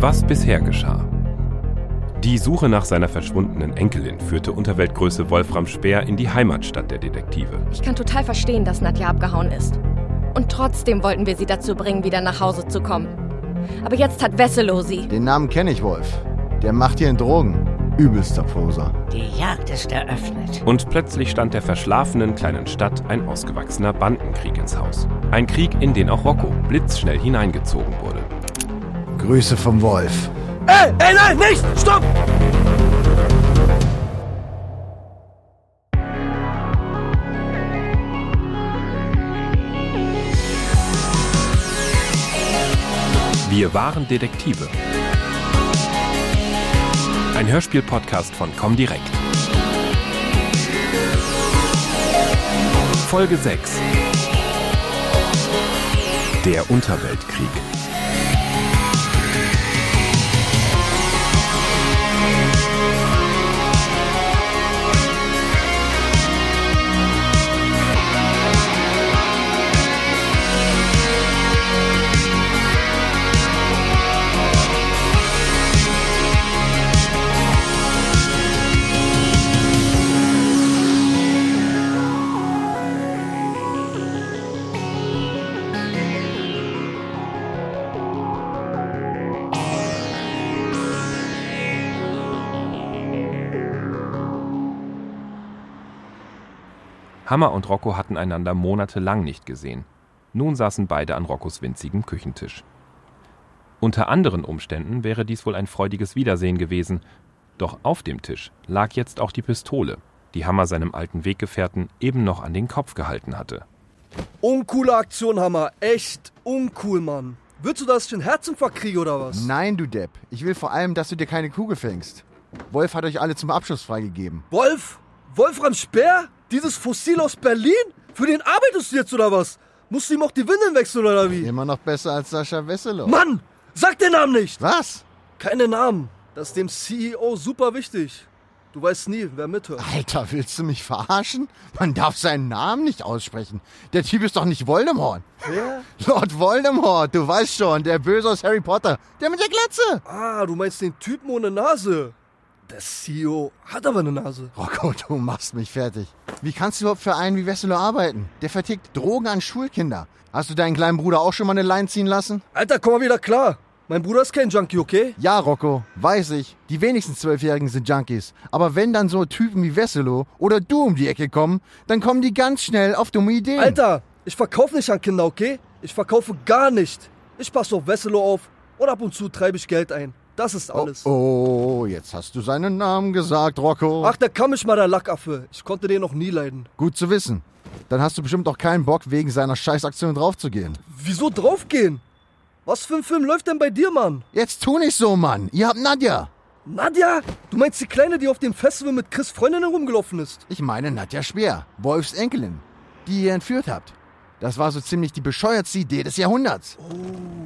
Was bisher geschah. Die Suche nach seiner verschwundenen Enkelin führte Unterweltgröße Wolfram Speer in die Heimatstadt der Detektive. Ich kann total verstehen, dass Nadja abgehauen ist. Und trotzdem wollten wir sie dazu bringen, wieder nach Hause zu kommen. Aber jetzt hat Wesselow sie. Den Namen kenne ich, Wolf. Der macht hier in Drogen. Übelster Poser. Die Jagd ist eröffnet. Und plötzlich stand der verschlafenen kleinen Stadt ein ausgewachsener Bandenkrieg ins Haus. Ein Krieg, in den auch Rocco blitzschnell hineingezogen wurde. Grüße vom Wolf. Ey, ey, nein, nicht! Stopp! Wir waren Detektive. Ein Hörspiel-Podcast von Comdirect. Folge 6. Der Unterweltkrieg. Hammer und Rocco hatten einander monatelang nicht gesehen. Nun saßen beide an Roccos winzigem Küchentisch. Unter anderen Umständen wäre dies wohl ein freudiges Wiedersehen gewesen, doch auf dem Tisch lag jetzt auch die Pistole, die Hammer seinem alten Weggefährten eben noch an den Kopf gehalten hatte. Uncoole Aktion, Hammer. Echt uncool, Mann. Willst du, dass ich einen Herzinfarkt kriege oder was? Nein, du Depp. Ich will vor allem, dass du dir keine Kugel fängst. Wolf hat euch alle zum Abschluss freigegeben. Wolf? Wolfram Speer? Dieses Fossil aus Berlin? Für den arbeitest du jetzt oder was? Musst du ihm auch die Windeln wechseln oder wie? Immer noch besser als Sascha Wesselow. Mann! Sag den Namen nicht! Was? Keine Namen. Das ist dem CEO super wichtig. Du weißt nie, wer mithört. Alter, willst du mich verarschen? Man darf seinen Namen nicht aussprechen. Der Typ ist doch nicht Voldemort. Wer? Lord Voldemort, du weißt schon, der Böse aus Harry Potter. Der mit der Glatze. Ah, du meinst den Typen ohne Nase. Der CEO hat aber eine Nase. Rocco, du machst mich fertig. Wie kannst du überhaupt für einen wie Wesselow arbeiten? Der vertickt Drogen an Schulkinder. Hast du deinen kleinen Bruder auch schon mal eine Line ziehen lassen? Alter, komm mal wieder klar. Mein Bruder ist kein Junkie, okay? Ja, Rocco, weiß ich. Die wenigsten Zwölfjährigen sind Junkies. Aber wenn dann so Typen wie Wesselow oder du um die Ecke kommen, dann kommen die ganz schnell auf dumme Ideen. Alter, ich verkaufe nicht an Kinder, okay? Ich verkaufe gar nicht. Ich passe auf Wesselow auf und ab und zu treibe ich Geld ein. Das ist alles. Oh, oh, jetzt hast du seinen Namen gesagt, Rocco. Ach, der kann mich mal der Lackaffe. Ich konnte den noch nie leiden. Gut zu wissen. Dann hast du bestimmt auch keinen Bock, wegen seiner Scheißaktion draufzugehen. Wieso draufgehen? Was für ein Film läuft denn bei dir, Mann? Jetzt tu nicht so, Mann. Ihr habt Nadja. Nadja? Du meinst die Kleine, die auf dem Festival mit Chris Freundin herumgelaufen ist? Ich meine Nadja Speer, Wolfs Enkelin, die ihr entführt habt. Das war so ziemlich die bescheuertste Idee des Jahrhunderts. Oh.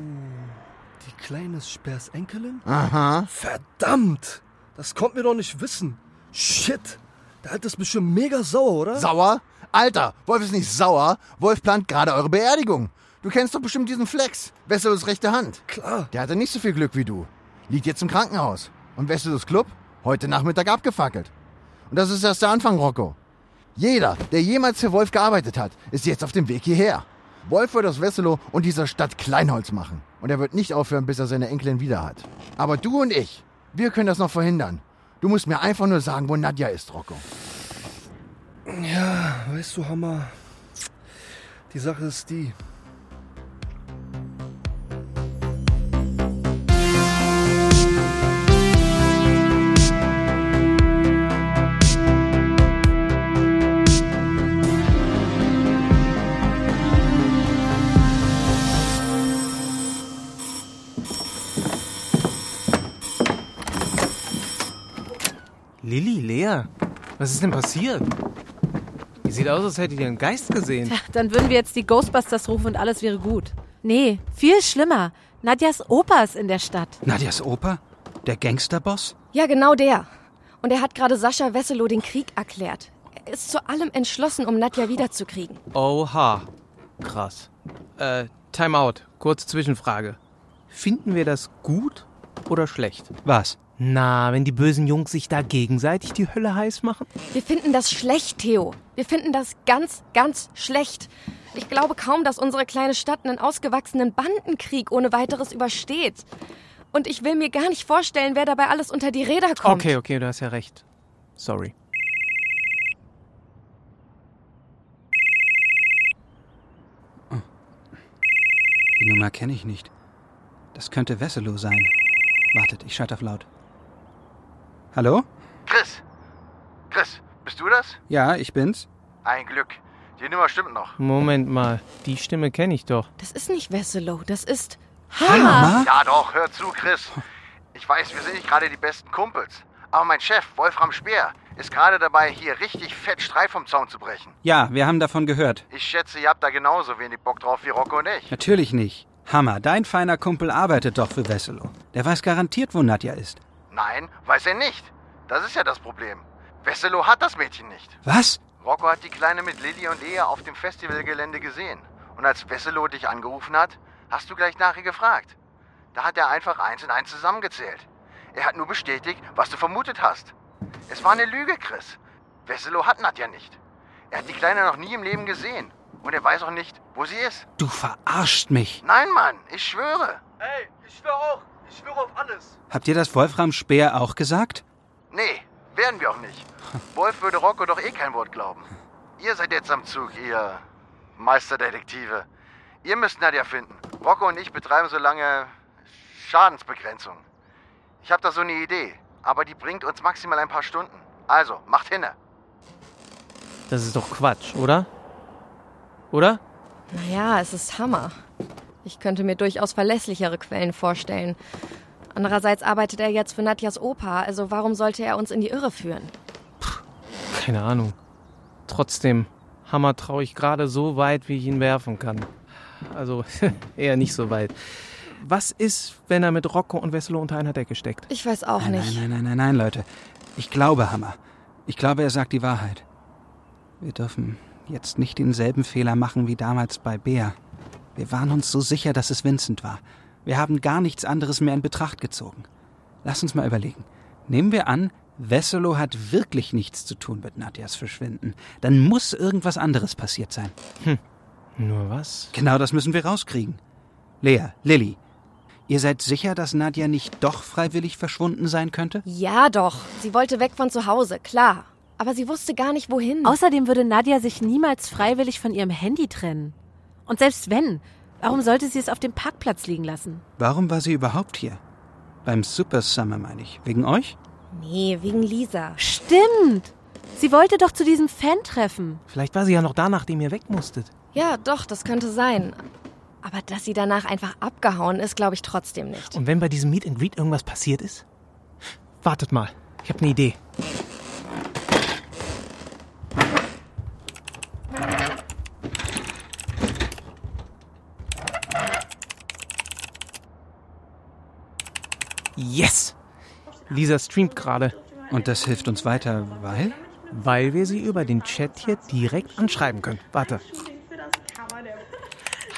Die Kleine ist Speers Enkelin? Aha. Verdammt! Das kommt mir doch nicht wissen. Shit! Der Alte ist bestimmt mega sauer, oder? Sauer? Alter, Wolf ist nicht sauer. Wolf plant gerade eure Beerdigung. Du kennst doch bestimmt diesen Flex. Wesselos rechte Hand. Klar. Der hatte nicht so viel Glück wie du. Liegt jetzt im Krankenhaus. Und Wesselos Club? Heute Nachmittag abgefackelt. Und das ist erst der Anfang, Rocco. Jeder, der jemals für Wolf gearbeitet hat, ist jetzt auf dem Weg hierher. Wolf wird aus Wesselow und dieser Stadt Kleinholz machen. Und er wird nicht aufhören, bis er seine Enkelin wieder hat. Aber du und ich, wir können das noch verhindern. Du musst mir einfach nur sagen, wo Nadja ist, Rocco. Ja, weißt du, Hammer. Die Sache ist die. Was ist denn passiert? Ihr sieht aus, als hättet ihr einen Geist gesehen. Tja, dann würden wir jetzt die Ghostbusters rufen und alles wäre gut. Nee, viel schlimmer. Nadjas Opa ist in der Stadt. Nadias Opa? Der Gangsterboss? Ja, genau der. Und er hat gerade Sascha Wesselow den Krieg erklärt. Er ist zu allem entschlossen, um Nadja wiederzukriegen. Oha. Krass. Äh, Time out. Kurze Zwischenfrage. Finden wir das gut, oder schlecht? Was? Na, wenn die bösen Jungs sich da gegenseitig die Hölle heiß machen? Wir finden das schlecht, Theo. Wir finden das ganz, ganz schlecht. Ich glaube kaum, dass unsere kleine Stadt einen ausgewachsenen Bandenkrieg ohne weiteres übersteht. Und ich will mir gar nicht vorstellen, wer dabei alles unter die Räder kommt. Okay, okay, du hast ja recht. Sorry. Die Nummer kenne ich nicht. Das könnte Wesselow sein. Wartet, ich schalte auf laut. Hallo? Chris! Chris, bist du das? Ja, ich bin's. Ein Glück. Die Nummer stimmt noch. Moment mal, die Stimme kenne ich doch. Das ist nicht Wesselow, das ist Ma? Ja doch, hör zu, Chris. Ich weiß, wir sind nicht gerade die besten Kumpels. Aber mein Chef, Wolfram Speer, ist gerade dabei, hier richtig fett Streif vom Zaun zu brechen. Ja, wir haben davon gehört. Ich schätze, ihr habt da genauso wenig Bock drauf wie Rocco und ich. Natürlich nicht. Hammer, dein feiner Kumpel arbeitet doch für Wesselow. Der weiß garantiert, wo Nadja ist. Nein, weiß er nicht. Das ist ja das Problem. Wesselow hat das Mädchen nicht. Was? Rocco hat die Kleine mit Lilly und Lea auf dem Festivalgelände gesehen. Und als Wesselow dich angerufen hat, hast du gleich nach ihr gefragt. Da hat er einfach eins und eins zusammengezählt. Er hat nur bestätigt, was du vermutet hast. Es war eine Lüge, Chris. Wesselow hat Nadja nicht. Er hat die Kleine noch nie im Leben gesehen. Und er weiß auch nicht, wo sie ist. Du verarscht mich. Nein, Mann, ich schwöre. Ey, ich schwöre auch. Ich schwöre auf alles. Habt ihr das Wolfram Speer auch gesagt? Nee, werden wir auch nicht. Wolf würde Rocco doch eh kein Wort glauben. Ihr seid jetzt am Zug, ihr Meisterdetektive. Ihr müsst Nadja finden. Rocco und ich betreiben so lange Schadensbegrenzung. Ich habe da so eine Idee, aber die bringt uns maximal ein paar Stunden. Also, macht hinne. Das ist doch Quatsch, oder? Oder? Naja, es ist Hammer. Ich könnte mir durchaus verlässlichere Quellen vorstellen. Andererseits arbeitet er jetzt für Nadjas Opa, also warum sollte er uns in die Irre führen? Keine Ahnung. Trotzdem, Hammer traue ich gerade so weit, wie ich ihn werfen kann. Also eher nicht so weit. Was ist, wenn er mit Rocco und Wesselow unter einer Decke steckt? Ich weiß auch Nein, nicht. nein, nein, nein, nein, nein, Leute. Ich glaube Hammer. Ich glaube, er sagt die Wahrheit. Wir dürfen jetzt nicht denselben Fehler machen wie damals bei Bea. Wir waren uns so sicher, dass es Vincent war. Wir haben gar nichts anderes mehr in Betracht gezogen. Lass uns mal überlegen. Nehmen wir an, Wesselow hat wirklich nichts zu tun mit Nadjas Verschwinden. Dann muss irgendwas anderes passiert sein. Nur was? Genau das müssen wir rauskriegen. Lea, Lilly, ihr seid sicher, dass Nadja nicht doch freiwillig verschwunden sein könnte? Ja, doch. Sie wollte weg von zu Hause, klar. Aber sie wusste gar nicht, wohin. Außerdem würde Nadja sich niemals freiwillig von ihrem Handy trennen. Und selbst wenn, warum sollte sie es auf dem Parkplatz liegen lassen? Warum war sie überhaupt hier? Beim Super Summer meine ich. Wegen euch? nee, wegen Lisa. Stimmt! Sie wollte doch zu diesem Fan-Treffen. Vielleicht war sie ja noch da, nachdem ihr weg musstet. Ja, doch, das könnte sein. Aber dass sie danach einfach abgehauen ist, glaube ich trotzdem nicht. Und wenn bei diesem Meet and Greet irgendwas passiert ist? Wartet mal, ich habe eine Idee. Yes! Lisa streamt gerade, Und das hilft uns weiter, weil? weil wir sie über den Chat hier direkt anschreiben können. Warte.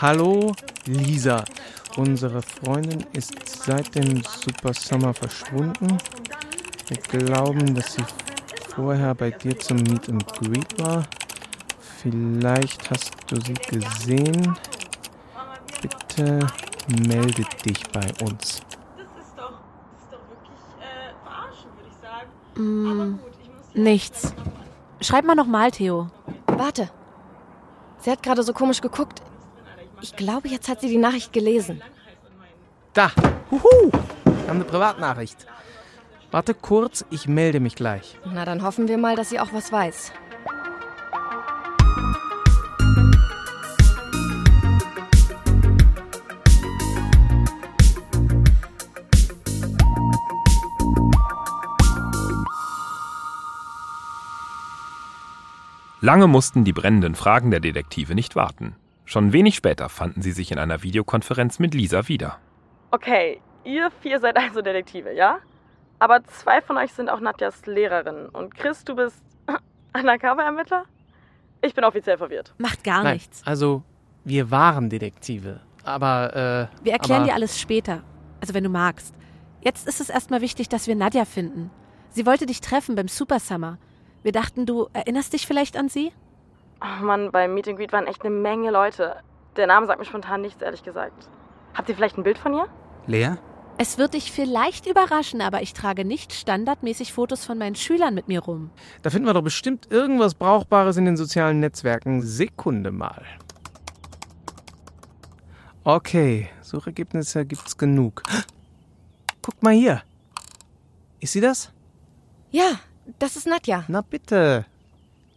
Hallo Lisa, unsere Freundin ist seit dem Super Summer verschwunden. Wir glauben, dass sie vorher bei dir zum Meet and Greet war. Vielleicht hast du sie gesehen. Bitte melde dich bei uns. Das ist doch, das ist doch wirklich äh, verarschen, würde hier Nichts. Schreib mal nochmal, Theo. Warte. Sie hat gerade so komisch geguckt. Ich glaube, jetzt hat sie die Nachricht gelesen. Da, huhu, wir haben eine Privatnachricht. Warte kurz, ich melde mich gleich. Na, dann hoffen wir mal, dass sie auch was weiß. Lange mussten die brennenden Fragen der Detektive nicht warten. Schon wenig später fanden sie sich in einer Videokonferenz mit Lisa wieder. Okay, ihr vier seid also Detektive, ja? Aber zwei von euch sind auch Nadjas Lehrerin. Und Chris, du bist Undercover-Ermittler? Ich bin offiziell verwirrt. Macht gar Nein, nichts. also wir waren Detektive, aber äh, Wir erklären aber, dir alles später. Also wenn du magst. Jetzt ist es erstmal wichtig, dass wir Nadja finden. Sie wollte dich treffen beim Super Summer. Wir dachten, du erinnerst dich vielleicht an sie? Oh Mann, beim Meet and Greet waren echt eine Menge Leute. Der Name sagt mir spontan nichts, ehrlich gesagt. Habt ihr vielleicht ein Bild von ihr? Lea? Es wird dich vielleicht überraschen, aber ich trage nicht standardmäßig Fotos von meinen Schülern mit mir rum. Da finden wir doch bestimmt irgendwas Brauchbares in den sozialen Netzwerken. Sekunde mal. Okay, Suchergebnisse gibt's genug. Guck mal hier. Ist sie das? Ja, das ist Nadja. Na bitte.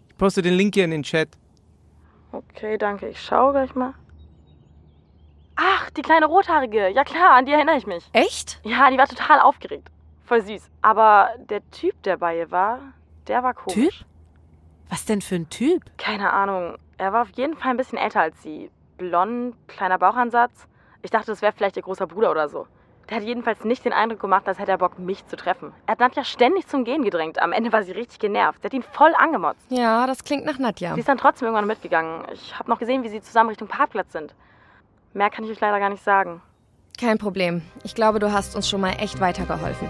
Ich poste den Link hier in den Chat. Okay, danke. Ich schaue gleich mal. Ach, die kleine Rothaarige. Ja klar, an die erinnere ich mich. Echt? Ja, die war total aufgeregt. Voll süß. Aber der Typ, der bei ihr war, der war komisch. Typ? Was denn für ein Typ? Keine Ahnung. Er war auf jeden Fall ein bisschen älter als sie. Blond, kleiner Bauchansatz. Ich dachte, das wäre vielleicht ihr großer Bruder oder so. Der hat jedenfalls nicht den Eindruck gemacht, als hätte er Bock, mich zu treffen. Er hat Nadja ständig zum Gehen gedrängt. Am Ende war sie richtig genervt. Sie hat ihn voll angemotzt. Ja, das klingt nach Nadja. Sie ist dann trotzdem irgendwann mitgegangen. Ich habe noch gesehen, wie sie zusammen Richtung Parkplatz sind. Mehr kann ich euch leider gar nicht sagen. Kein Problem. Ich glaube, du hast uns schon mal echt weitergeholfen.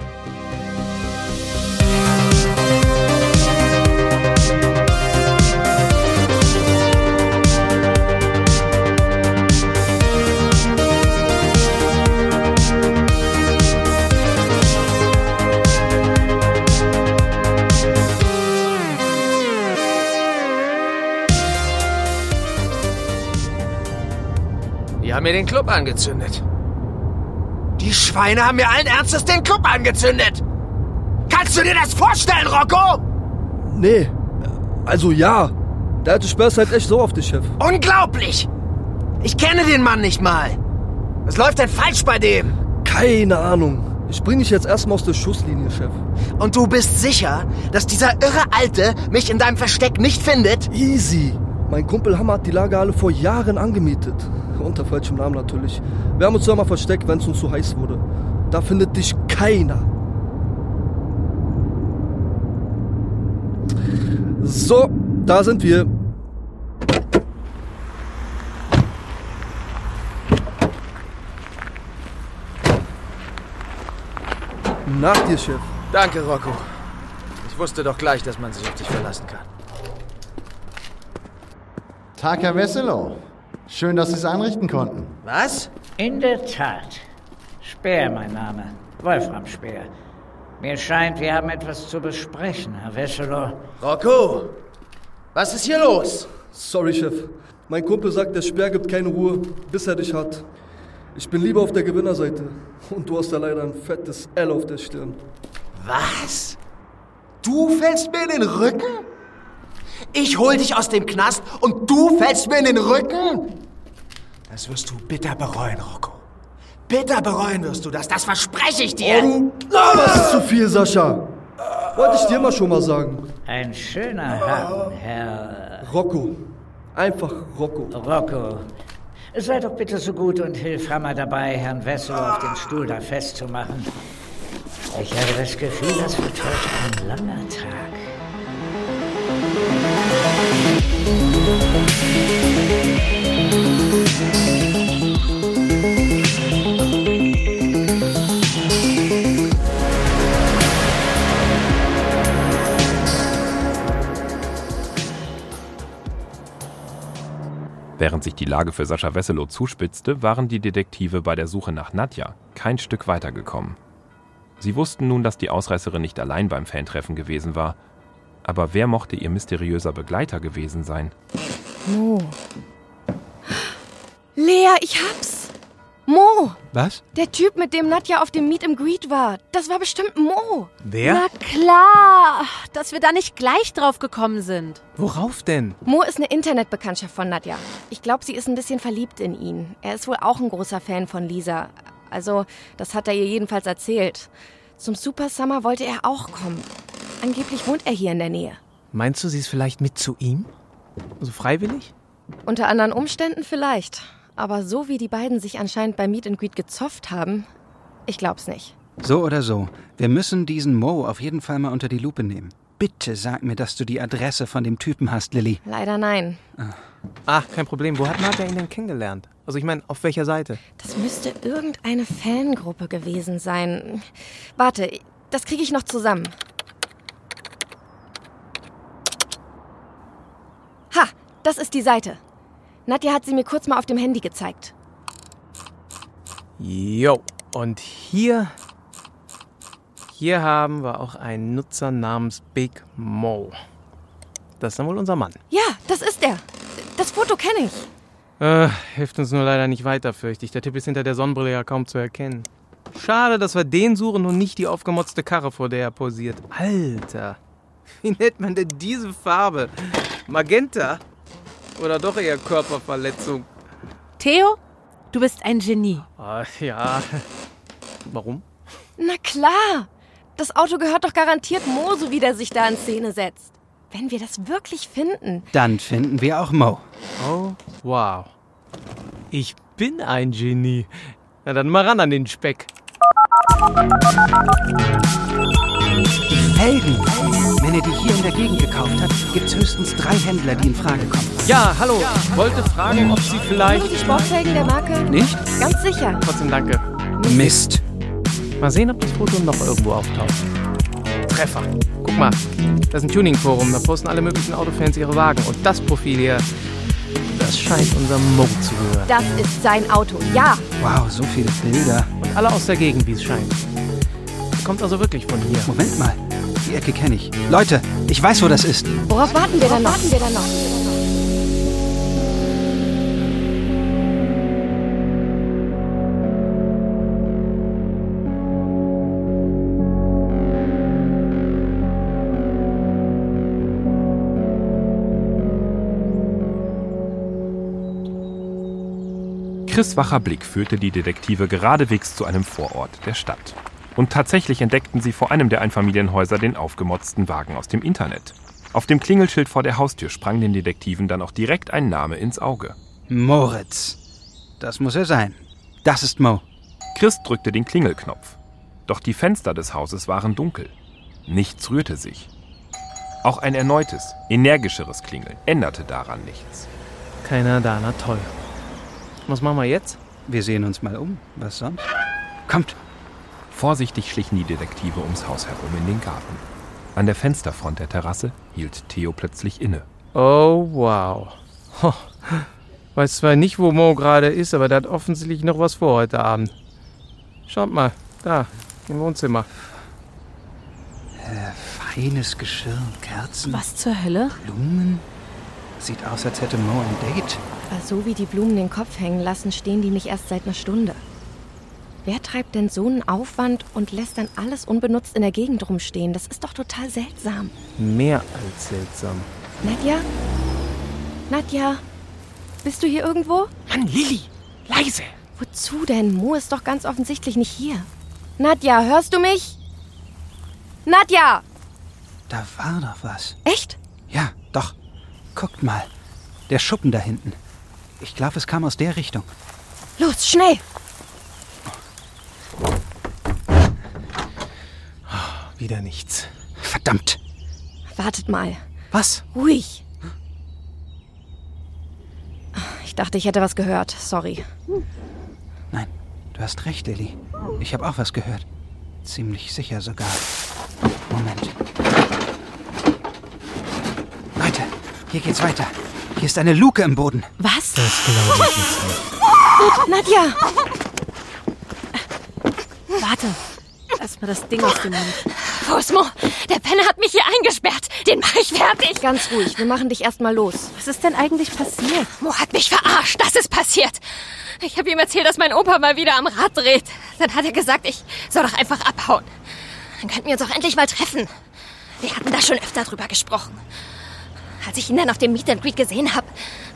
Die haben mir den Club angezündet. Die Schweine haben mir allen Ernstes den Club angezündet. Kannst du dir das vorstellen, Rocco? Nee. Also ja. Der alte Sperr ist halt echt so auf dich, Chef. Unglaublich! Ich kenne den Mann nicht mal. Was läuft denn falsch bei dem? Keine Ahnung. Ich bring dich jetzt erstmal aus der Schusslinie, Chef. Und du bist sicher, dass dieser irre Alte mich in deinem Versteck nicht findet? Easy. Mein Kumpel Hammer hat die Lagerhalle vor Jahren angemietet. Unter falschem Namen natürlich. Wir haben uns da mal versteckt, wenn es uns zu heiß wurde. Da findet dich keiner. So, da sind wir. Nach dir, Chef. Danke, Rocco. Ich wusste doch gleich, dass man sich auf dich verlassen kann. Tag, Herr Wesselow. Schön, dass Sie es einrichten konnten. Was? In der Tat. Speer, mein Name. Wolfram Speer. Mir scheint, wir haben etwas zu besprechen, Herr Wesselow. Rocco, was ist hier los? Sorry, Chef. Mein Kumpel sagt, der Speer gibt keine Ruhe, bis er dich hat. Ich bin lieber auf der Gewinnerseite. Und du hast da leider ein fettes L auf der Stirn. Was? Du fällst mir in den Rücken? Ich hol dich aus dem Knast und du fällst mir in den Rücken? Das wirst du bitter bereuen, Rocco. Bitter bereuen wirst du das, das verspreche ich dir. Oh, du laberst zu viel, Sascha. Wollte ich dir mal schon mal sagen. Ein schöner Haken, Herr Rocco. Einfach Rocco. Rocco. Sei doch bitte so gut und hilf Hammer dabei, Herrn Wessel auf den Stuhl da festzumachen. Ich habe das Gefühl, das wird heute ein langer Tag. Während sich die Lage für Sascha Wesselow zuspitzte, waren die Detektive bei der Suche nach Nadja kein Stück weitergekommen. Sie wussten nun, dass die Ausreißerin nicht allein beim Fantreffen gewesen war. Aber wer mochte ihr mysteriöser Begleiter gewesen sein? Mo. Lea, ich hab's. Mo. Was? Der Typ, mit dem Nadja auf dem Meet and Greet war. Das war bestimmt Mo. Wer? Na klar, dass wir da nicht gleich drauf gekommen sind. Worauf denn? Mo ist eine Internetbekanntschaft von Nadja. Ich glaube, sie ist ein bisschen verliebt in ihn. Er ist wohl auch ein großer Fan von Lisa. Also, das hat er ihr jedenfalls erzählt. Zum Super Summer wollte er auch kommen. Angeblich wohnt er hier in der Nähe. Meinst du, sie ist vielleicht mit zu ihm? Also freiwillig? Unter anderen Umständen vielleicht. Aber so wie die beiden sich anscheinend bei Meet and Greet gezofft haben, ich glaub's nicht. So oder so, wir müssen diesen Mo auf jeden Fall mal unter die Lupe nehmen. bitte sag mir, dass du die Adresse von dem Typen hast, Lilly. Leider nein. Ach, kein Problem. Wo hat Nadja ihn denn kennengelernt? Also ich meine, auf welcher Seite? Das müsste irgendeine Fangruppe gewesen sein. Warte, das kriege ich noch zusammen. Das ist die Seite. Nadja hat sie mir kurz mal auf dem Handy gezeigt. Jo, und hier. Hier haben wir auch einen Nutzer namens Big Mo. Das ist dann wohl unser Mann. Ja, das ist er. Das Foto kenne ich. Äh, hilft uns nur leider nicht weiter, fürchte ich. Der Typ ist hinter der Sonnenbrille ja kaum zu erkennen. Schade, dass wir den suchen und nicht die aufgemotzte Karre, vor der er posiert. Alter, wie nennt man denn diese Farbe? Magenta? Oder doch eher Körperverletzung? Theo, du bist ein Genie. Ah, ja. Warum? Na klar. Das Auto gehört doch garantiert Mo, so wie der sich da in Szene setzt. Wenn wir das wirklich finden. Dann finden wir auch Mo. Oh, wow. Ich bin ein Genie. Na dann mal ran an den Speck. Die Felgen. Wenn er die hier in der Gegend gekauft hat, gibt's höchstens drei Händler, die in Frage kommen. Ja, hallo. Ich wollte fragen, ob Sie vielleicht. Nur die Sportfelgen der Marke? Nicht? Ganz sicher. Trotzdem danke. Mist. Mal sehen, ob das Foto noch irgendwo auftaucht. Treffer. Guck mal, das ist ein Tuning-Forum. Da posten alle möglichen Autofans ihre Wagen. Und das Profil hier, das scheint unserem Mo zu gehören. Das ist sein Auto, ja. Wow, so viele Bilder. Und alle aus der Gegend, wie es scheint. Er kommt also wirklich von hier. Moment mal. Die Ecke kenne ich. Leute, ich weiß, wo das ist. Worauf warten wir dann noch? Warten wir dann noch? Chris wacher Blick führte die Detektive geradewegs zu einem Vorort der Stadt. Und tatsächlich entdeckten sie vor einem der Einfamilienhäuser den aufgemotzten Wagen aus dem Internet. Auf dem Klingelschild vor der Haustür sprang den Detektiven dann auch direkt ein Name ins Auge. Moritz. Das muss er sein. Das ist Mo. Chris drückte den Klingelknopf. Doch die Fenster des Hauses waren dunkel. Nichts rührte sich. Auch ein erneutes, energischeres Klingeln änderte daran nichts. Keiner da, na toll. Was machen wir jetzt? Wir sehen uns mal um. Was sonst? Kommt. Vorsichtig schlichen die Detektive ums Haus herum in den Garten. An der Fensterfront der Terrasse hielt Theo plötzlich inne. Oh, wow. Ho. Weiß zwar nicht, wo Mo gerade ist, aber der hat offensichtlich noch was vor heute Abend. Schaut mal, da, im Wohnzimmer. Äh, feines Geschirr und Kerzen. Was zur Hölle? Blumen. Sieht aus, als hätte Mo ein Date. Aber so wie die Blumen den Kopf hängen lassen, stehen die nicht erst seit einer Stunde. Wer treibt denn so einen Aufwand und lässt dann alles unbenutzt in der Gegend rumstehen? Das ist doch total seltsam. Mehr als seltsam. Nadja? Nadja? Bist du hier irgendwo? Mann, Lilly! Leise! Wozu denn? Mo ist doch ganz offensichtlich nicht hier. Nadja, hörst du mich? Nadja! Da war doch was. Echt? Ja, doch. Guckt mal. Der Schuppen da hinten. Ich glaube, es kam aus der Richtung. Los, schnell! Wieder nichts. Verdammt. Wartet mal. Was? Ruhig. Ich dachte, ich hätte was gehört. Sorry. Nein, du hast recht, Ellie. Ich habe auch was gehört. Ziemlich sicher sogar. Moment. Leute, hier geht's weiter. Hier ist eine Luke im Boden. Was? Das glaube ich jetzt nicht. Nadja! Warte. Lass mal das Ding aus dem Mund. Wo ist Mo? Der Penner hat mich hier eingesperrt. Den mache ich fertig. Ganz ruhig. Wir machen dich erstmal los. Was ist denn eigentlich passiert? Mo hat mich verarscht. Das ist passiert. Ich habe ihm erzählt, dass mein Opa mal wieder am Rad dreht. Dann hat er gesagt, ich soll doch einfach abhauen. Dann könnten wir uns auch endlich mal treffen. Wir hatten da schon öfter drüber gesprochen. Als ich ihn dann auf dem Meet and Greet gesehen habe,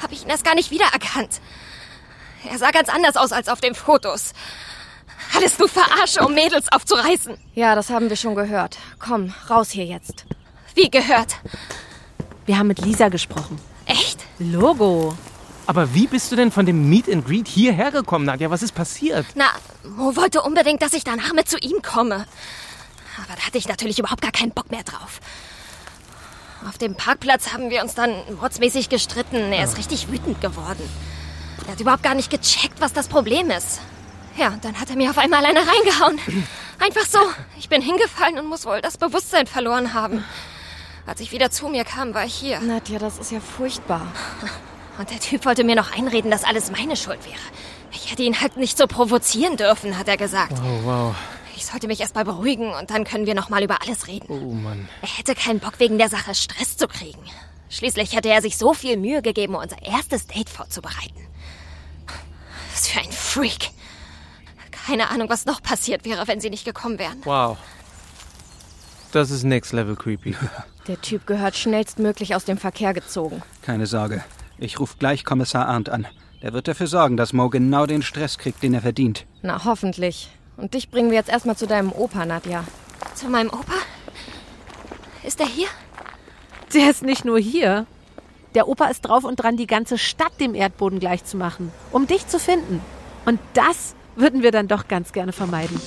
habe ich ihn erst gar nicht wiedererkannt. Er sah ganz anders aus als auf den Fotos. Alles nur Verarsche, um Mädels aufzureißen. Ja, das haben wir schon gehört. Komm, raus hier jetzt. Wie gehört? Wir haben mit Lisa gesprochen. Echt? Logo. Aber wie bist du denn von dem Meet and Greet hierher gekommen, Nadja? Was ist passiert? Na, Mo wollte unbedingt, dass ich danach mit zu ihm komme. Aber da hatte ich natürlich überhaupt gar keinen Bock mehr drauf. Auf dem Parkplatz haben wir uns dann mordsmäßig gestritten. Er ist richtig wütend geworden. Er hat überhaupt gar nicht gecheckt, was das Problem ist. Ja, und dann hat er mir auf einmal eine reingehauen. Einfach so. Ich bin hingefallen und muss wohl das Bewusstsein verloren haben. Als ich wieder zu mir kam, war ich hier. Nadja, das ist ja furchtbar. Und der Typ wollte mir noch einreden, dass alles meine Schuld wäre. Ich hätte ihn halt nicht so provozieren dürfen, hat er gesagt. Oh, wow. Ich sollte mich erst mal beruhigen und dann können wir noch mal über alles reden. Oh, Mann. Er hätte keinen Bock, wegen der Sache Stress zu kriegen. Schließlich hätte er sich so viel Mühe gegeben, unser erstes Date vorzubereiten. Was für ein Freak. Keine Ahnung, was noch passiert wäre, wenn sie nicht gekommen wären. Wow. Das ist next level creepy. Der Typ gehört schnellstmöglich aus dem Verkehr gezogen. Keine Sorge. Ich rufe gleich Kommissar Arndt an. Der wird dafür sorgen, dass Mo genau den Stress kriegt, den er verdient. Na, hoffentlich. Und dich bringen wir jetzt erstmal zu deinem Opa, Nadja. Zu meinem Opa? Ist er hier? Der ist nicht nur hier. Der Opa ist drauf und dran, die ganze Stadt dem Erdboden gleichzumachen, um dich zu finden. Und das würden wir dann doch ganz gerne vermeiden.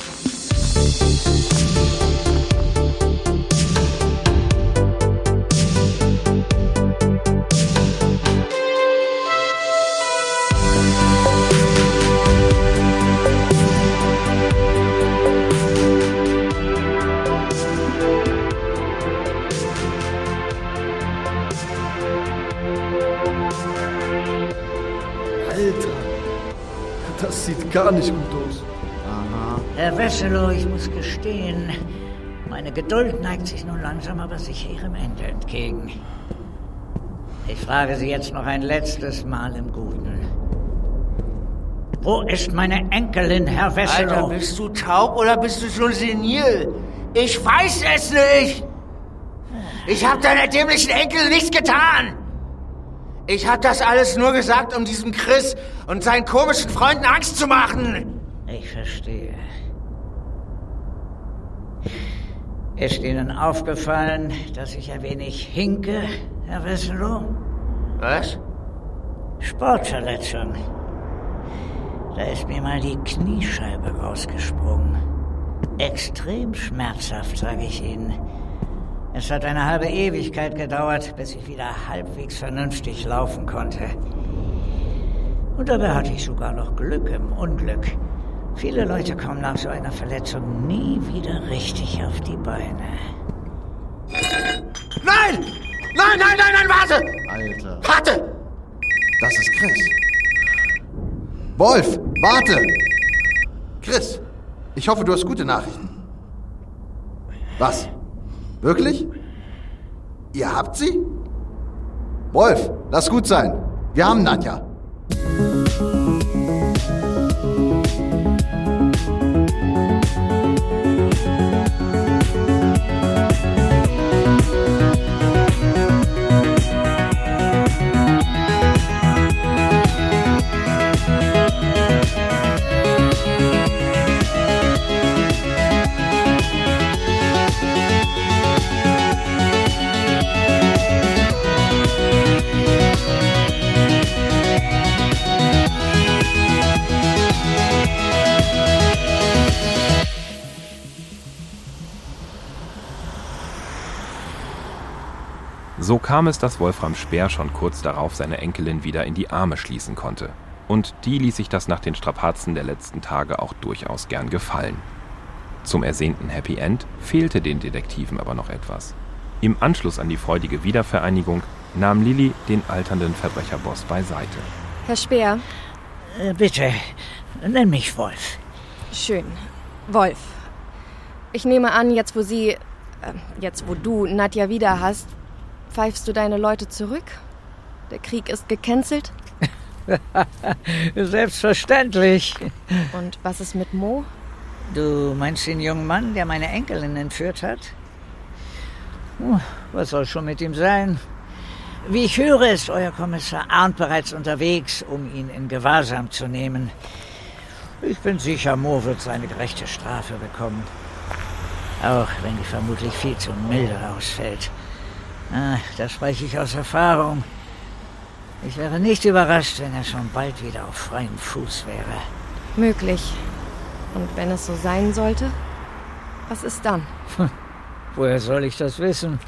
Gar nicht gut aus. Herr Wesselow, ich muss gestehen, meine Geduld neigt sich nun langsam aber sicher ihrem Ende entgegen. Ich frage Sie jetzt noch ein letztes Mal im Guten. Wo ist meine Enkelin, Herr Alter, Wesselow? bist du taub oder bist du schon senil? Ich weiß es nicht. Ich habe deiner dämlichen Enkel nichts getan. Ich habe das alles nur gesagt, um diesem Chris und seinen komischen Freunden Angst zu machen. Ich verstehe. Ist Ihnen aufgefallen, dass ich ein wenig hinke, Herr Wesselow? Was? Sportverletzung. Da ist mir mal die Kniescheibe rausgesprungen. Extrem schmerzhaft, sage ich Ihnen. Es hat eine halbe Ewigkeit gedauert, bis ich wieder halbwegs vernünftig laufen konnte. Und dabei hatte ich sogar noch Glück im Unglück. Viele Leute kommen nach so einer Verletzung nie wieder richtig auf die Beine. Nein! Nein, nein, nein, nein, warte! Alter. Warte! Das ist Chris. Wolf, warte! Chris, ich hoffe, du hast gute Nachrichten. Was? Wirklich? Ihr habt sie? Wolf, lass gut sein. Wir haben Nadja. So kam es, dass Wolfram Speer schon kurz darauf seine Enkelin wieder in die Arme schließen konnte. Und die ließ sich das nach den Strapazen der letzten Tage auch durchaus gern gefallen. Zum ersehnten Happy End fehlte den Detektiven aber noch etwas. Im Anschluss an die freudige Wiedervereinigung nahm Lilly den alternden Verbrecherboss beiseite. Herr Speer, Äh, bitte, nenn mich Wolf. schön. Wolf. Ich nehme an, jetzt wo sie, äh, jetzt wo du Nadja wieder hast, pfeifst du deine Leute zurück? Der Krieg ist gecancelt? Selbstverständlich. Und was ist mit Mo? Du meinst den jungen Mann, der meine Enkelin entführt hat? Was soll schon mit ihm sein? Wie ich höre, ist euer Kommissar Arndt bereits unterwegs, um ihn in Gewahrsam zu nehmen. Ich bin sicher, Mo wird seine gerechte Strafe bekommen. Auch wenn die vermutlich viel zu milde ausfällt. Ah, das spreche ich aus Erfahrung. Ich wäre nicht überrascht, wenn er schon bald wieder auf freiem Fuß wäre. Möglich. Und wenn es so sein sollte, was ist dann? Woher soll ich das wissen?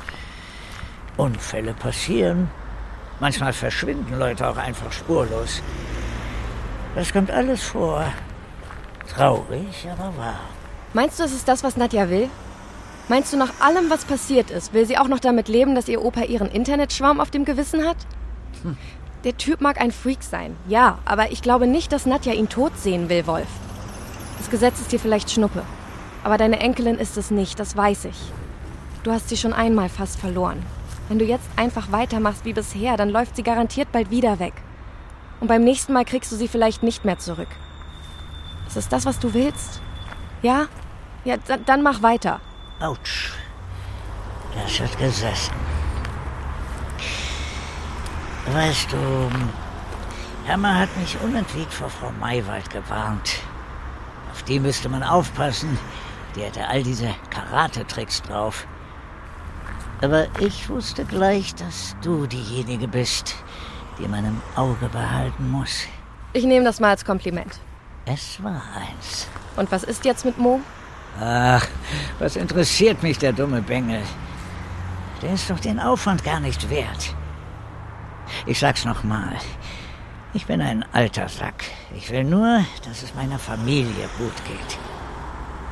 Unfälle passieren. Manchmal verschwinden Leute auch einfach spurlos. Das kommt alles vor. Traurig, aber wahr. Meinst du, es ist das, was Nadja will? Meinst du, nach allem, was passiert ist, will sie auch noch damit leben, dass ihr Opa ihren Internetschwarm auf dem Gewissen hat? Hm. Der Typ mag ein Freak sein, ja, aber ich glaube nicht, dass Nadja ihn tot sehen will, Wolf. Das Gesetz ist dir vielleicht Schnuppe. Aber deine Enkelin ist es nicht, das weiß ich. Du hast sie schon einmal fast verloren. Wenn du jetzt einfach weitermachst wie bisher, dann läuft sie garantiert bald wieder weg. Und beim nächsten Mal kriegst du sie vielleicht nicht mehr zurück. Ist es das, was du willst? Ja? Ja, dann mach weiter. Autsch. Das hat gesessen. Weißt du, Hammer hat mich unentwegt vor Frau Maywald gewarnt. Auf die müsste man aufpassen. Die hätte all diese Karate-Tricks drauf. Aber ich wusste gleich, dass du diejenige bist, die man im Auge behalten muss. Ich nehme das mal als Kompliment. Es war eins. Und was ist jetzt mit Mo? Ach, was interessiert mich der dumme Bengel? Der ist doch den Aufwand gar nicht wert. Ich sag's nochmal. Ich bin ein alter Sack. Ich will nur, dass es meiner Familie gut geht.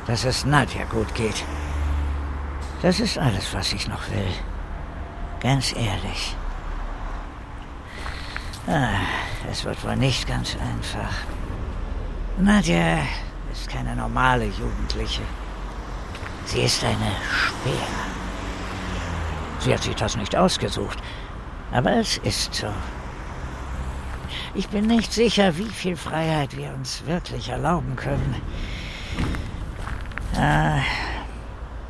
Dass es Nadja gut geht. Das ist alles, was ich noch will. Ganz ehrlich. Ah, es wird wohl nicht ganz einfach. Nadja ist keine normale Jugendliche. Sie ist eine Speer. Sie hat sich das nicht ausgesucht, aber es ist so. Ich bin nicht sicher, wie viel Freiheit wir uns wirklich erlauben können. Ah,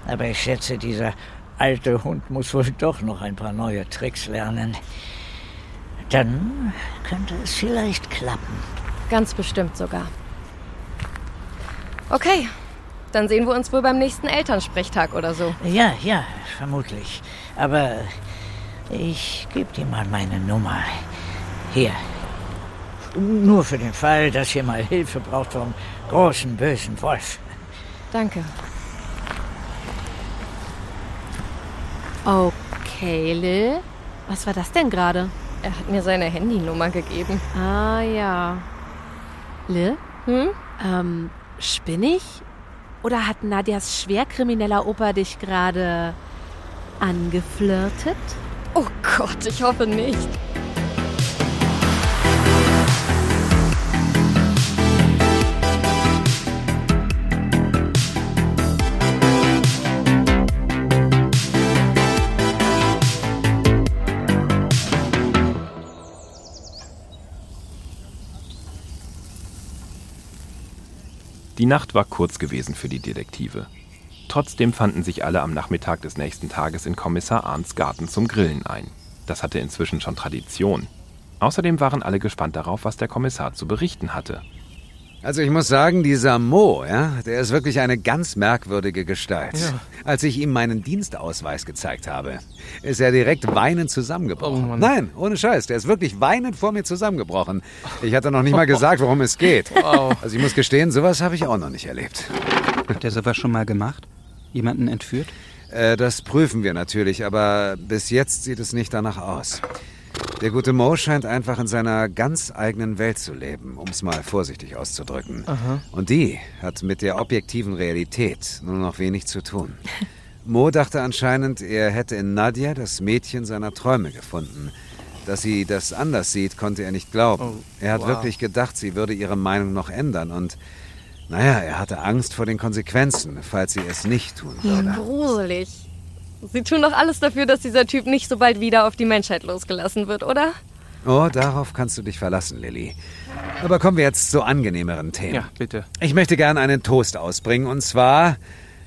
aber ich schätze, dieser alte Hund muss wohl doch noch ein paar neue Tricks lernen. Dann könnte es vielleicht klappen. Ganz bestimmt sogar. Okay, dann sehen wir uns wohl beim nächsten Elternsprechtag oder so. Ja, ja, vermutlich. Aber ich gebe dir mal meine Nummer. Hier. Nur für den Fall, dass ihr mal Hilfe braucht vom großen bösen Wolf. Danke. Okay, Lil. Was war das denn gerade? Er hat mir seine Handynummer gegeben. Ah ja. Lil? Hm? Ähm, spinnig? Oder hat Nadias schwerkrimineller Opa dich gerade angeflirtet? Oh Gott, ich hoffe nicht. Die Nacht war kurz gewesen für die Detektive. Trotzdem fanden sich alle am Nachmittag des nächsten Tages in Kommissar Arndts Garten zum Grillen ein. Das hatte inzwischen schon Tradition. Außerdem waren alle gespannt darauf, was der Kommissar zu berichten hatte. Also ich muss sagen, dieser Mo, ja, der ist wirklich eine ganz merkwürdige Gestalt. Ja. Als ich ihm meinen Dienstausweis gezeigt habe, ist er direkt weinend zusammengebrochen. Oh. Nein, ohne Scheiß, der ist wirklich weinend vor mir zusammengebrochen. Ich hatte noch nicht mal gesagt, worum es geht. Wow. Also ich muss gestehen, sowas habe ich auch noch nicht erlebt. Hat er sowas schon mal gemacht? Jemanden entführt? Äh, das prüfen wir natürlich, aber bis jetzt sieht es nicht danach aus. Der gute Mo scheint einfach in seiner ganz eigenen Welt zu leben, um es mal vorsichtig auszudrücken. Aha. Und die hat mit der objektiven Realität nur noch wenig zu tun. Mo dachte anscheinend, er hätte in Nadja das Mädchen seiner Träume gefunden. Dass sie das anders sieht, konnte er nicht glauben. Oh, er hat wow. wirklich gedacht, sie würde ihre Meinung noch ändern und naja, er hatte Angst vor den Konsequenzen, falls sie es nicht tun würde. Gruselig. Sie tun doch alles dafür, dass dieser Typ nicht so bald wieder auf die Menschheit losgelassen wird, oder? Oh, darauf kannst du dich verlassen, Lilly. Aber kommen wir jetzt zu angenehmeren Themen. Ja, bitte. Ich möchte gern einen Toast ausbringen und zwar,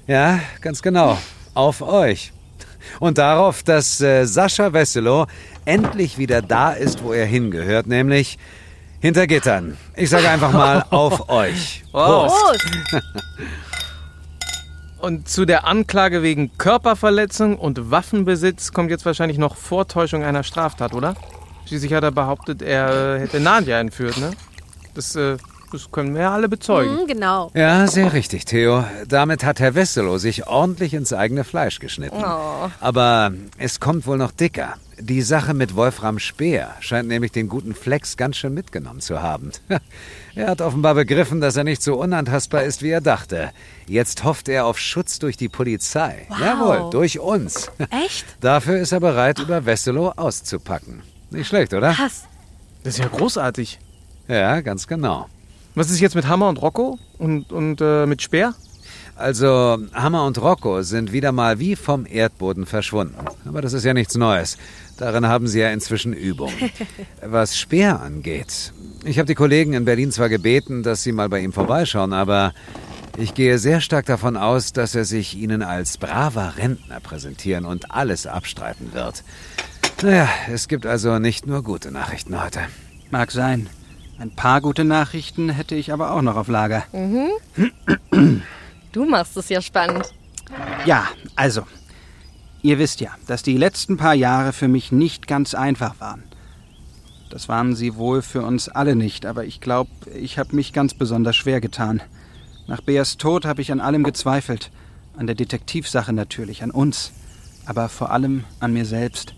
ja, ganz genau, auf euch. Und darauf, dass äh, Sascha Wesselow endlich wieder da ist, wo er hingehört, nämlich hinter Gittern. Ich sage einfach mal auf euch. Wow. Prost. Und zu der Anklage wegen Körperverletzung und Waffenbesitz kommt jetzt wahrscheinlich noch Vortäuschung einer Straftat, oder? Schließlich hat er behauptet, er hätte Nadja entführt, ne? Das äh, Das können wir ja alle bezeugen. Mhm, genau. Ja, sehr richtig, Theo. Damit hat Herr Wesselow sich ordentlich ins eigene Fleisch geschnitten. Oh. Aber es kommt wohl noch dicker. Die Sache mit Wolfram Speer scheint nämlich den guten Flex ganz schön mitgenommen zu haben. Er hat offenbar begriffen, dass er nicht so unantastbar ist, wie er dachte. Jetzt hofft er auf Schutz durch die Polizei. Wow. Jawohl, durch uns. Echt? Dafür ist er bereit, über Wesselow auszupacken. Nicht schlecht, oder? Krass. Das ist ja großartig. Ja, ganz genau. Was ist jetzt mit Hammer und Rocco? Und, und äh, mit Speer? Also, Hammer und Rocco sind wieder mal wie vom Erdboden verschwunden. Aber das ist ja nichts Neues. Darin haben sie ja inzwischen Übung. Was Speer angeht, ich habe die Kollegen in Berlin zwar gebeten, dass sie mal bei ihm vorbeischauen, aber ich gehe sehr stark davon aus, dass er sich ihnen als braver Rentner präsentieren und alles abstreiten wird. Naja, es gibt also nicht nur gute Nachrichten heute. Mag sein. Ein paar gute Nachrichten hätte ich aber auch noch auf Lager. Du machst es ja spannend. Ja, also. Ihr wisst ja, dass die letzten paar Jahre für mich nicht ganz einfach waren. Das waren sie wohl für uns alle nicht, aber ich glaube, ich habe mich ganz besonders schwer getan. Nach Beas Tod habe ich an allem gezweifelt. An der Detektivsache natürlich, an uns, aber vor allem an mir selbst.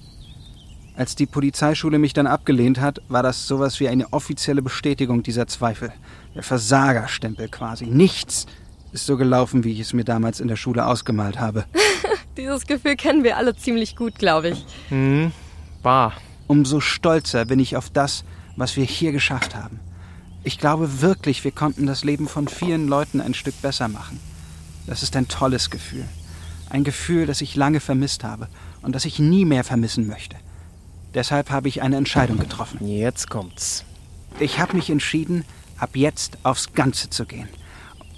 Als die Polizeischule mich dann abgelehnt hat, war das sowas wie eine offizielle Bestätigung dieser Zweifel. Der Versagerstempel quasi. Nichts ist so gelaufen, wie ich es mir damals in der Schule ausgemalt habe. Dieses Gefühl kennen wir alle ziemlich gut, glaube ich. Hm, wahr. Umso stolzer bin ich auf das, was wir hier geschafft haben. Ich glaube wirklich, wir konnten das Leben von vielen Leuten ein Stück besser machen. Das ist ein tolles Gefühl. Ein Gefühl, das ich lange vermisst habe und das ich nie mehr vermissen möchte. Deshalb habe ich eine Entscheidung getroffen. Jetzt kommt's. Ich habe mich entschieden, ab jetzt aufs Ganze zu gehen.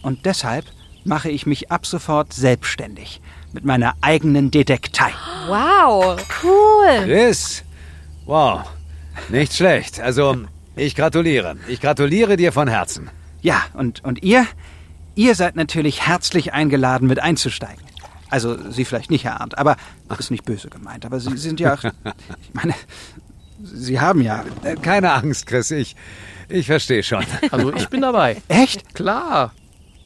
Und deshalb mache ich mich ab sofort selbstständig mit meiner eigenen Detektei. Wow. Cool. Chris, wow, nicht schlecht. Also, ich gratuliere. Ich gratuliere dir von Herzen. Ja, und, und ihr? Ihr seid natürlich herzlich eingeladen, mit einzusteigen. Also, Sie vielleicht nicht, Herr Arndt, aber das ist nicht böse gemeint. Aber Sie sind ja, ich meine, Sie haben ja. Äh, Keine Angst, Chris, ich, ich verstehe schon. Also ich bin dabei. Echt? Klar.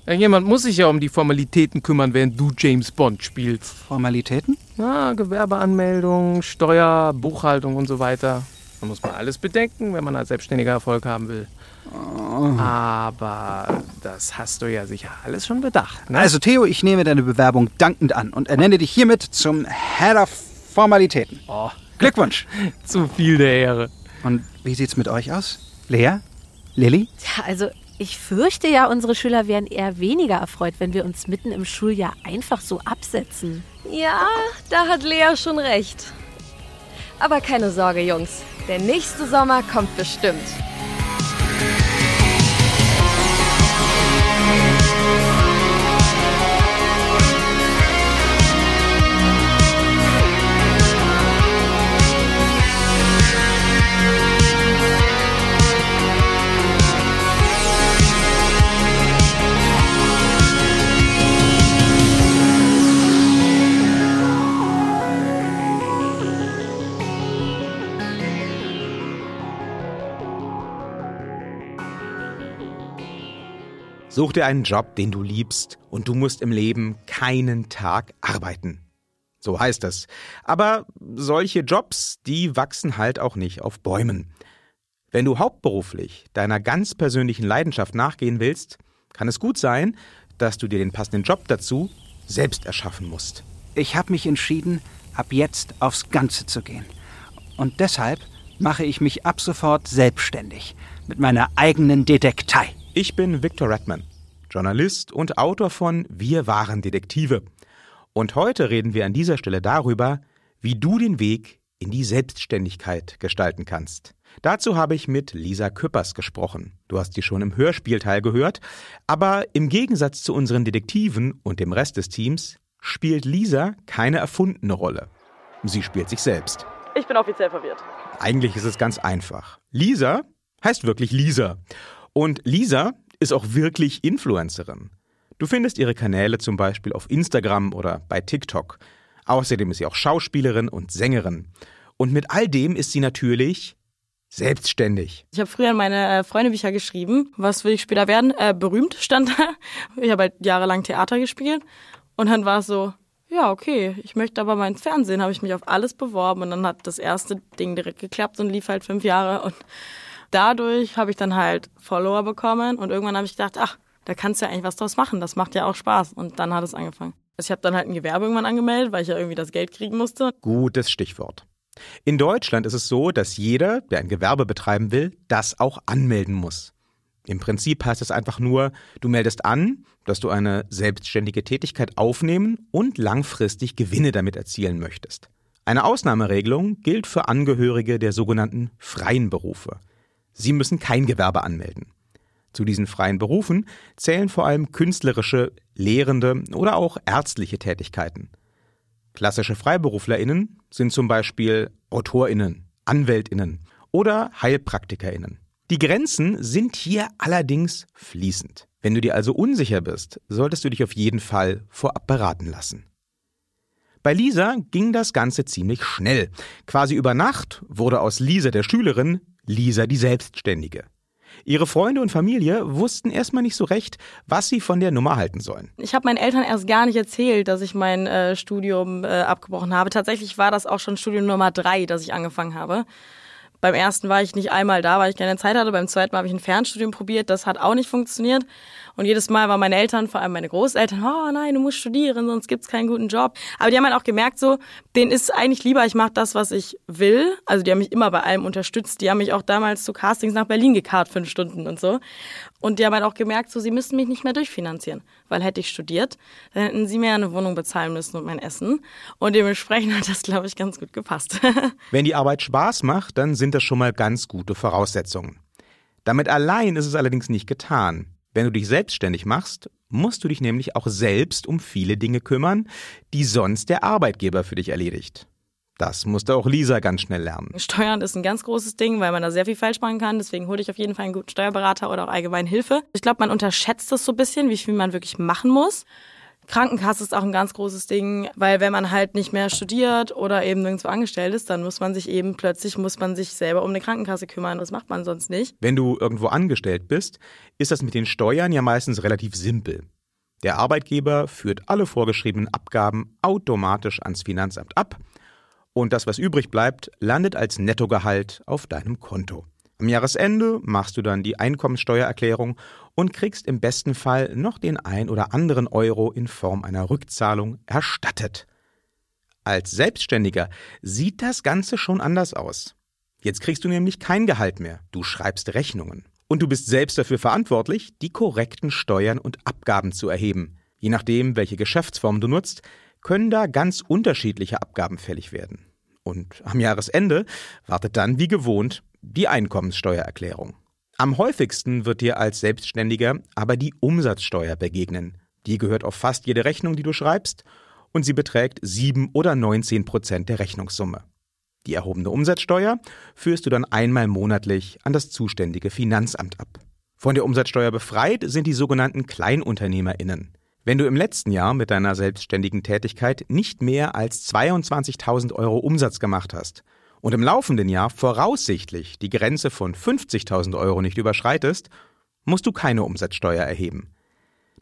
Jemand muss sich ja um die Formalitäten kümmern, während du James Bond spielst. Formalitäten? Ja, Gewerbeanmeldung, Steuer, Buchhaltung und so weiter. Da muss man alles bedenken, wenn man als Selbstständiger Erfolg haben will. Aber das hast du ja sicher alles schon bedacht. Ne? Also, Theo, ich nehme deine Bewerbung dankend an und ernenne dich hiermit zum Head of Formalitäten. Oh, Glückwunsch. zu viel der Ehre. Und wie sieht's mit euch aus? Lea? Lilly? Tja, also ich fürchte ja, unsere Schüler wären eher weniger erfreut, wenn wir uns mitten im Schuljahr einfach so absetzen. Ja, da hat Lea schon recht. Aber keine Sorge, Jungs. Der nächste Sommer kommt bestimmt. Such dir einen Job, den du liebst, und du musst im Leben keinen Tag arbeiten. So heißt es. Aber solche Jobs, die wachsen halt auch nicht auf Bäumen. Wenn du hauptberuflich deiner ganz persönlichen Leidenschaft nachgehen willst, kann es gut sein, dass du dir den passenden Job dazu selbst erschaffen musst. Ich habe mich entschieden, ab jetzt aufs Ganze zu gehen. Und deshalb mache ich mich ab sofort selbstständig mit meiner eigenen Detektei. Ich bin Victor Redman, Journalist und Autor von Wir waren Detektive. Und heute reden wir an dieser Stelle darüber, wie du den Weg in die Selbstständigkeit gestalten kannst. Dazu habe ich mit Lisa Küppers gesprochen. Du hast die schon im Hörspielteil gehört, aber im Gegensatz zu unseren Detektiven und dem Rest des Teams spielt Lisa keine erfundene Rolle. Sie spielt sich selbst. Ich bin offiziell verwirrt. Eigentlich ist es ganz einfach. Lisa heißt wirklich Lisa. Und Lisa ist auch wirklich Influencerin. Du findest ihre Kanäle zum Beispiel auf Instagram oder bei TikTok. Außerdem ist sie auch Schauspielerin und Sängerin. Und mit all dem ist sie natürlich Selbstständig. Ich habe früher in meine äh, Freundebücher geschrieben, was will ich später werden? Äh, berühmt stand da. Ich habe halt jahrelang Theater gespielt. Und dann war es so, ja, okay, ich möchte aber mal ins Fernsehen, habe ich mich auf alles beworben und dann hat das erste Ding direkt geklappt und lief halt fünf Jahre und dadurch habe ich dann halt Follower bekommen und irgendwann habe ich gedacht, ach, da kannst du ja eigentlich was draus machen, das macht ja auch Spaß und dann hat es angefangen. Ich habe dann halt ein Gewerbe irgendwann angemeldet, weil ich ja irgendwie das Geld kriegen musste. Gutes Stichwort. In Deutschland ist es so, dass jeder, der ein Gewerbe betreiben will, das auch anmelden muss. Im Prinzip heißt es einfach nur, du meldest an, dass du eine selbstständige Tätigkeit aufnehmen und langfristig Gewinne damit erzielen möchtest. Eine Ausnahmeregelung gilt für Angehörige der sogenannten freien Berufe. Sie müssen kein Gewerbe anmelden. Zu diesen freien Berufen zählen vor allem künstlerische, lehrende oder auch ärztliche Tätigkeiten. Klassische Freiberuflerinnen sind zum Beispiel Autorinnen, Anwältinnen oder Heilpraktikerinnen. Die Grenzen sind hier allerdings fließend. Wenn du dir also unsicher bist, solltest du dich auf jeden Fall vorab beraten lassen. Bei Lisa ging das Ganze ziemlich schnell. Quasi über Nacht wurde aus Lisa der Schülerin Lisa die Selbstständige. Ihre Freunde und Familie wussten erstmal nicht so recht, was sie von der Nummer halten sollen. Ich habe meinen Eltern erst gar nicht erzählt, dass ich mein äh, Studium äh, abgebrochen habe. Tatsächlich war das auch schon Studium Nummer drei, das ich angefangen habe. Beim ersten war ich nicht einmal da, weil ich keine Zeit hatte. Beim zweiten habe ich ein Fernstudium probiert. Das hat auch nicht funktioniert. Und jedes Mal waren meine Eltern, vor allem meine Großeltern, oh nein, du musst studieren, sonst gibt's keinen guten Job. Aber die haben halt auch gemerkt, so, denen ist eigentlich lieber, ich mache das, was ich will. Also die haben mich immer bei allem unterstützt. Die haben mich auch damals zu Castings nach Berlin gekarrt, fünf Stunden und so. Und die haben halt auch gemerkt, so, sie müssen mich nicht mehr durchfinanzieren. Weil hätte ich studiert, dann hätten sie mir eine Wohnung bezahlen müssen und mein Essen. Und dementsprechend hat das, glaube ich, ganz gut gepasst. Wenn die Arbeit Spaß macht, dann sind das schon mal ganz gute Voraussetzungen. Damit allein ist es allerdings nicht getan. Wenn du dich selbstständig machst, musst du dich nämlich auch selbst um viele Dinge kümmern, die sonst der Arbeitgeber für dich erledigt. Das musste auch Lisa ganz schnell lernen. Steuern ist ein ganz großes Ding, weil man da sehr viel falsch machen kann. Deswegen hole ich auf jeden Fall einen guten Steuerberater oder auch allgemein Hilfe. Ich glaube, man unterschätzt das so ein bisschen, wie viel man wirklich machen muss. Krankenkasse ist auch ein ganz großes Ding, weil wenn man halt nicht mehr studiert oder eben nirgendwo angestellt ist, dann muss man sich eben plötzlich, muss man sich selber um eine Krankenkasse kümmern. Das macht man sonst nicht. Wenn du irgendwo angestellt bist, ist das mit den Steuern ja meistens relativ simpel. Der Arbeitgeber führt alle vorgeschriebenen Abgaben automatisch ans Finanzamt ab und das, was übrig bleibt, landet als Nettogehalt auf deinem Konto. Am Jahresende machst du dann die Einkommenssteuererklärung und kriegst im besten Fall noch den ein oder anderen Euro in Form einer Rückzahlung erstattet. Als Selbstständiger sieht das Ganze schon anders aus. Jetzt kriegst du nämlich kein Gehalt mehr, du schreibst Rechnungen. Und du bist selbst dafür verantwortlich, die korrekten Steuern und Abgaben zu erheben. Je nachdem, welche Geschäftsform du nutzt, können da ganz unterschiedliche Abgaben fällig werden. Und am Jahresende wartet dann wie gewohnt die Einkommenssteuererklärung. Am häufigsten wird dir als Selbstständiger aber die Umsatzsteuer begegnen. Die gehört auf fast jede Rechnung, die du schreibst, und sie beträgt 7 oder 19 Prozent der Rechnungssumme. Die erhobene Umsatzsteuer führst du dann einmal monatlich an das zuständige Finanzamt ab. Von der Umsatzsteuer befreit sind die sogenannten KleinunternehmerInnen. Wenn du im letzten Jahr mit deiner selbstständigen Tätigkeit nicht mehr als 22.000 Euro Umsatz gemacht hast und im laufenden Jahr voraussichtlich die Grenze von 50.000 Euro nicht überschreitest, musst du keine Umsatzsteuer erheben.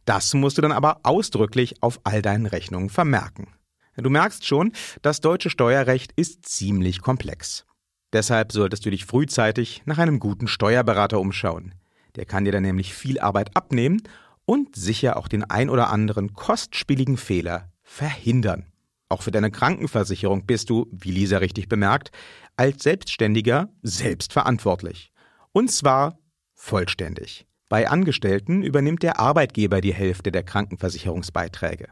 Das musst du dann aber ausdrücklich auf all deinen Rechnungen vermerken. Du merkst schon, das deutsche Steuerrecht ist ziemlich komplex. Deshalb solltest du dich frühzeitig nach einem guten Steuerberater umschauen. Der kann dir dann nämlich viel Arbeit abnehmen und sicher auch den ein oder anderen kostspieligen Fehler verhindern. Auch für deine Krankenversicherung bist du, wie Lisa richtig bemerkt, als Selbstständiger selbst verantwortlich. Und zwar vollständig. Bei Angestellten übernimmt der Arbeitgeber die Hälfte der Krankenversicherungsbeiträge.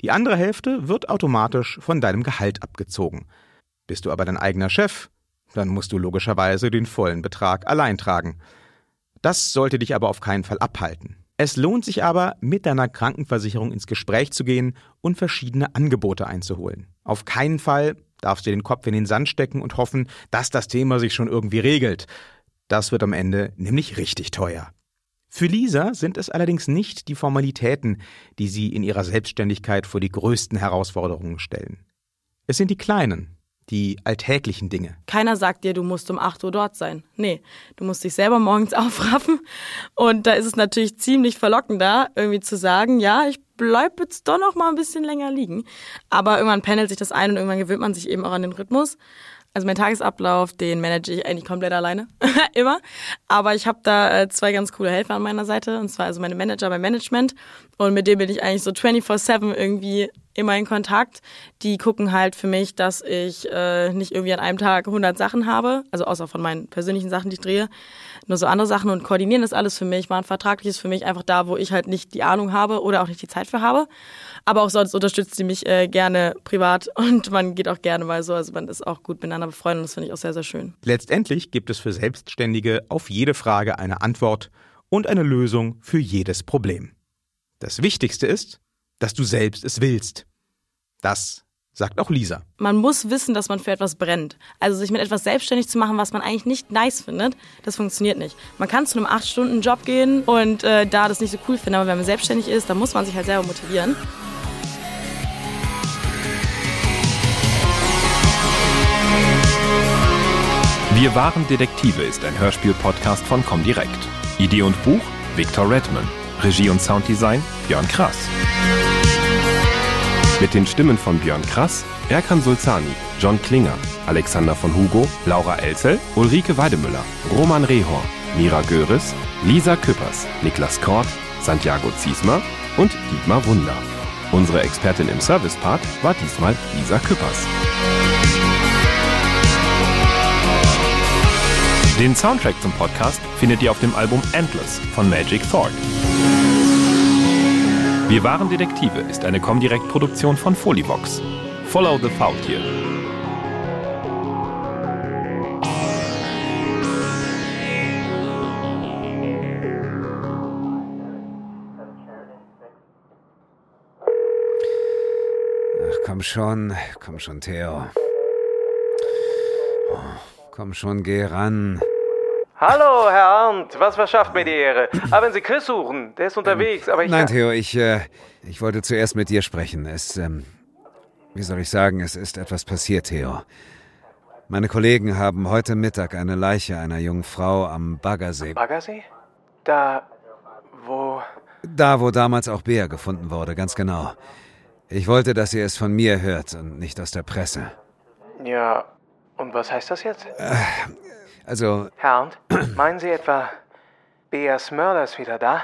Die andere Hälfte wird automatisch von deinem Gehalt abgezogen. Bist du aber dein eigener Chef, dann musst du logischerweise den vollen Betrag allein tragen. Das sollte dich aber auf keinen Fall abhalten. Es lohnt sich aber, mit deiner Krankenversicherung ins Gespräch zu gehen und verschiedene Angebote einzuholen. Auf keinen Fall darfst du den Kopf in den Sand stecken und hoffen, dass das Thema sich schon irgendwie regelt. Das wird am Ende nämlich richtig teuer. Für Lisa sind es allerdings nicht die Formalitäten, die sie in ihrer Selbstständigkeit vor die größten Herausforderungen stellen. Es sind die kleinen, die alltäglichen Dinge. Keiner sagt dir, du musst um 8 Uhr dort sein. Nee, du musst dich selber morgens aufraffen. Und da ist es natürlich ziemlich verlockend da, irgendwie zu sagen, ja, ich bleib jetzt doch noch mal ein bisschen länger liegen. Aber irgendwann pendelt sich das ein und irgendwann gewöhnt man sich eben auch an den Rhythmus. Also mein Tagesablauf, den manage ich eigentlich komplett alleine, immer. Aber ich habe da äh, zwei ganz coole Helfer an meiner Seite, und zwar also meine Manager beim Management. Und mit denen bin ich eigentlich so 24/7 irgendwie immer in Kontakt. Die gucken halt für mich, dass ich äh, nicht irgendwie an einem Tag 100 Sachen habe, also außer von meinen persönlichen Sachen, die ich drehe, nur so andere Sachen und koordinieren das alles für mich. Machen vertraglich ist für mich einfach da, wo ich halt nicht die Ahnung habe oder auch nicht die Zeit für habe. Aber auch sonst unterstützt sie mich äh, gerne privat und man geht auch gerne mal so. Also man ist auch gut miteinander befreundet und das finde ich auch sehr, sehr schön. Letztendlich gibt es für Selbstständige auf jede Frage eine Antwort und eine Lösung für jedes Problem. Das Wichtigste ist, dass du selbst es willst. Das sagt auch Lisa. Man muss wissen, dass man für etwas brennt. Also sich mit etwas selbstständig zu machen, was man eigentlich nicht nice findet, das funktioniert nicht. Man kann zu einem 8-Stunden-Job gehen und äh, da das nicht so cool finden, aber wenn man selbstständig ist, dann muss man sich halt selber motivieren. Wir waren Detektive ist ein Hörspiel-Podcast von Comdirect. Idee und Buch Victor Redman. Regie und Sounddesign Björn Krass. Mit den Stimmen von Björn Krass, Erkan Sulzani, John Klinger, Alexander von Hugo, Laura Elzel, Ulrike Weidemüller, Roman Rehor, Mira Göris, Lisa Küppers, Niklas Kort, Santiago Ziesmer und Dietmar Wunder. Unsere Expertin im Service-Part war diesmal Lisa Küppers. Den Soundtrack zum Podcast findet ihr auf dem Album Endless von Magic Thorn. Wir waren Detektive ist eine Comdirect-Produktion von Folivox. Follow the Faultier. Ach, komm schon, komm schon, Theo. Oh, komm schon, geh ran. Hallo, Herr Arndt, was verschafft mir die Ehre? Aber wenn Sie Chris suchen, der ist unterwegs, aber ich... Nein, Theo, ich, äh, ich wollte zuerst mit dir sprechen. Es, ähm, wie soll ich sagen, es ist etwas passiert, Theo. Meine Kollegen haben heute Mittag eine Leiche einer jungen Frau am Baggersee. Baggersee? Da, wo... Da, wo damals auch Bea gefunden wurde, ganz genau. Ich wollte, dass ihr es von mir hört und nicht aus der Presse. Ja, und was heißt das jetzt? Also, Herr meinen Sie etwa, Beas Mörder ist wieder da?